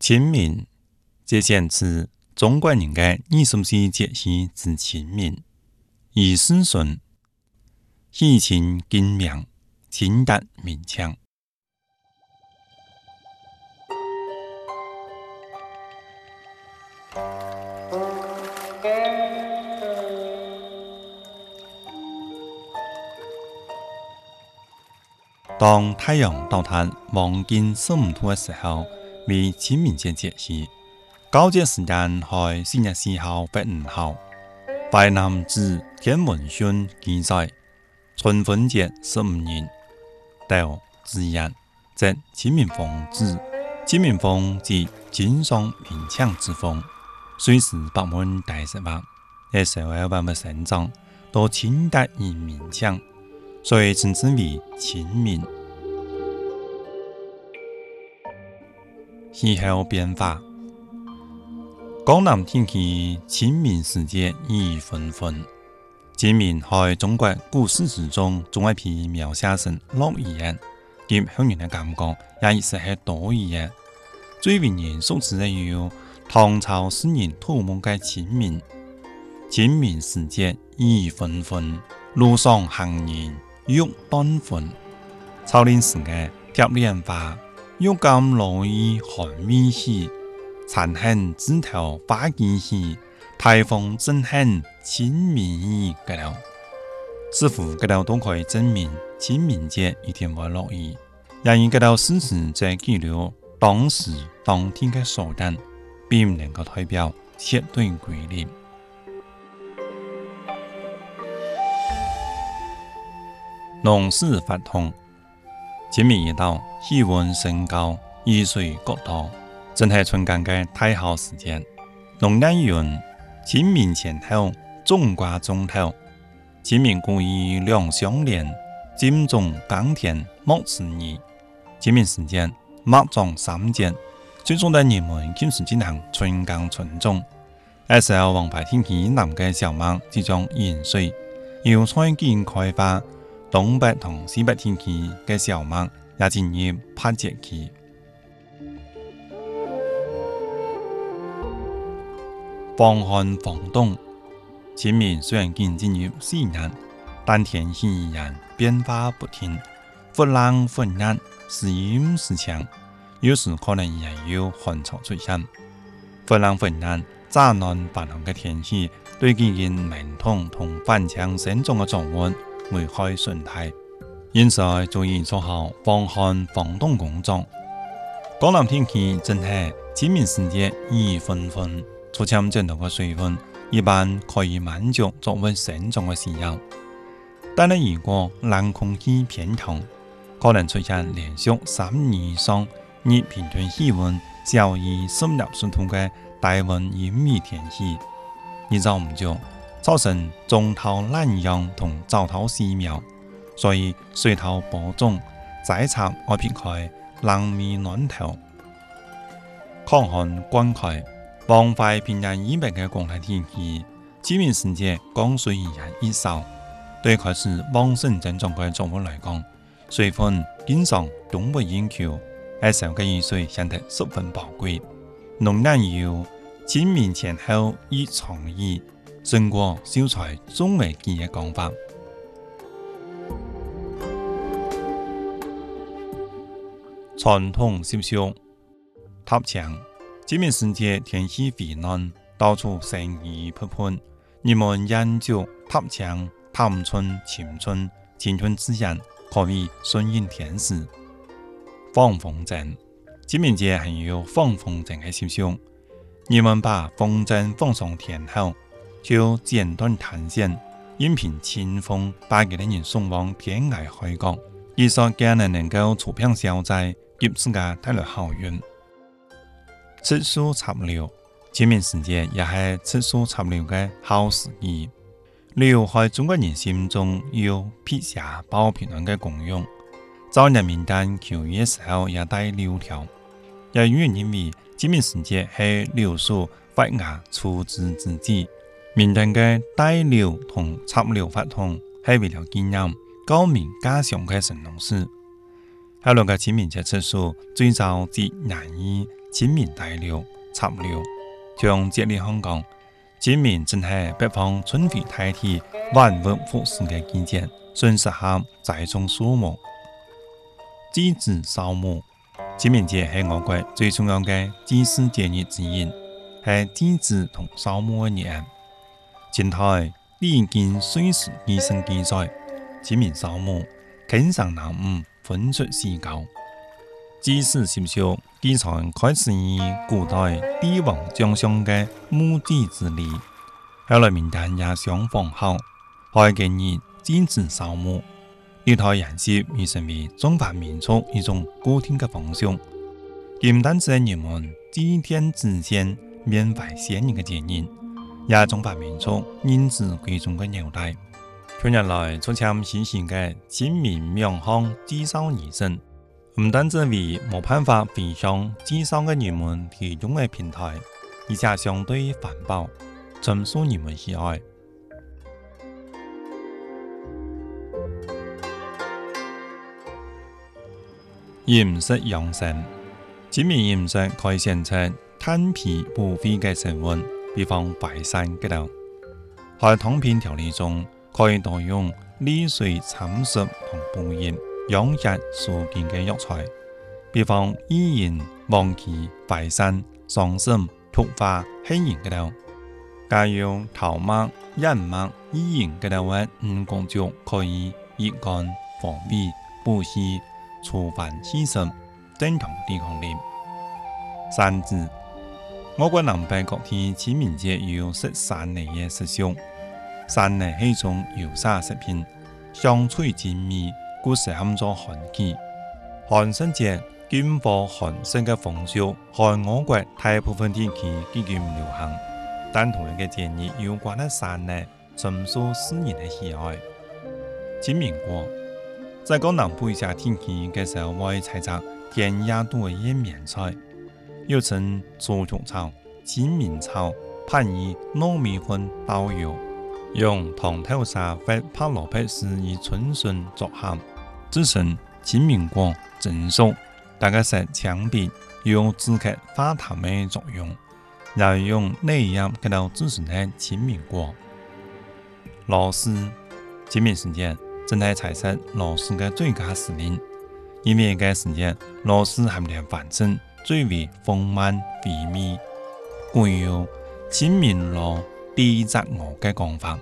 清明，这显示中国人的二十四节气之清明。意思顺，喜庆景明，清达明强。当太阳到达黄金十五度的时候，为清明节节气。交接时间在四月四号或五号。淮南子天文讯记载，春分节十五日，到子夜，即清明风子。清明风即金上明强之风，随时百门大石化，在社会万物生长都清达而明强。所以称之为清明。气候变化，江南天气清明时节雨纷纷。清明在中国古诗词中，总爱被描写成落雨的，给乡人的感觉也意思是多雨的。最为人熟知的有唐朝诗人杜牧的清明。清明时节雨纷纷，路上行人。欲断魂，草林时的贴莲花，玉甘落雨寒微时，残痕枝头花间时，台风正狠清明雨个了。似乎个了都可以证明清明节一定会落雨，然而个了事实在记录当时当天的所等，并唔能够代表绝对规律。农事发通，清明一到，气温升高，雨水过多，正系春耕嘅太好时间。农业云：清明前后，种瓜种豆。清明故意两相连，金种耕田莫迟疑。清明时间，麦种三节，最终的人们开始进行春耕春种。那时候，王牌天气南嘅小麦即将饮水，油菜见开花。东北同西北天气嘅小忙也进入拍节期。防寒防冻，清明虽然已经进入四月，但天气依然变化不停，忽冷忽热，时阴时晴，有时可能也有寒潮出现。忽冷忽热、乍暖还寒嘅天气，对基因 ment 通同反强生长嘅作物。梅开顺态，因此注意做好防寒防冻工作。江南天气正系清明时节雨纷纷，出现这多的水分，一般可以满足作物生长的需要。但係如果冷空气偏强，可能出现连续三日以上日平均气温小于十六摄度嘅低温阴雨天气，日照唔足。造成中头懒洋同早头细苗，所以水稻播种再插二片开，冷面暖头，抗旱灌溉，防坏平安一百个光台天气。清明时节降水依然 ít 少，对开始旺盛增长的作物来讲，水分经常供不应求，而少嘅雨水显得十分宝贵。农业有清明前后以创意。中国秀才总未见嘅讲法。传统习俗，塔墙。清明时节天气回暖，到处生意勃勃，人们研究塔墙、探春、青春、青春之人，可谓顺应天时。放风筝。清明节还有放风筝嘅习俗，人们把风筝放上天后。就剪断弹线，任凭清风把佢哋人送往天涯海角，以说家人能够出片消灾，给自家带来好运。吃素插柳，清明时节也系吃素插柳的好时机。柳在中国人心中有辟邪保平安的功用，早年民间求雨时候也带柳条，也有人认为清明时节是柳树发芽出枝之际。民间嘅带柳同插柳法通，系为了纪念高明家乡嘅神农氏。喺两个清明节吃素，最早至南夷清明大六、插六。从这里香港，清明正系北方春晖大地、万物复苏嘅季节，正适合栽种树木、祭祀扫墓。清明节系我国最重要嘅祭祀节日之一，系祭祀同扫墓嘅日。清代《礼经岁时记》生记载，清明扫墓，经常南午分出四角。祭祀习俗记载开始于古代帝王将相的墓地之礼，后来民间也相仿效，开建日坚持扫墓。一套形式已成为中华民族一种固定的风俗。不单止人们祭天之先、缅怀先人的节日，也中华民族认知贵重的纽带。近年来，出现新型的清明冥想祭扫仪式，不单止为没办法回乡祭扫的人们提供的平台，而且相对环保，深受人们喜爱。饮食养生，清明饮食可以选出炭皮补肺的成分，比方淮山骨头。在汤品调理中，可以多用利水参食同补阴、养血舒筋的药材，比方薏仁、黄芪、淮山、桑葚、菊花、黑仁骨头。加用桃麦、燕麦、薏仁骨头的五谷粥，可以益肝、防痹、补气。触犯细生，增强抵抗力。三字，我国南北各地清明节有食山梨嘅习俗。山梨是一种油炸食品，香脆甜蜜，故适合做寒气。寒食节禁火寒食的风俗，在我国大部分地区极其不流行。但同一个节日有关的山梨，深受世人的喜爱。清明果。在江南部一些天气嘅时候，会采摘甜亚度的叶面菜，又称竹菊草、清明草，配以糯米粉、豆油，用糖豆沙或帕罗皮丝以春笋作馅，制成清明果蒸熟。大概是墙壁，有止咳化痰的作用，然后用内药给到制成的清明果。螺丝，清明时节。正在采食螺丝的最佳时令，因为该时节螺丝含量繁盛，最为丰满肥美，具有清明螺第一只鹅的讲法。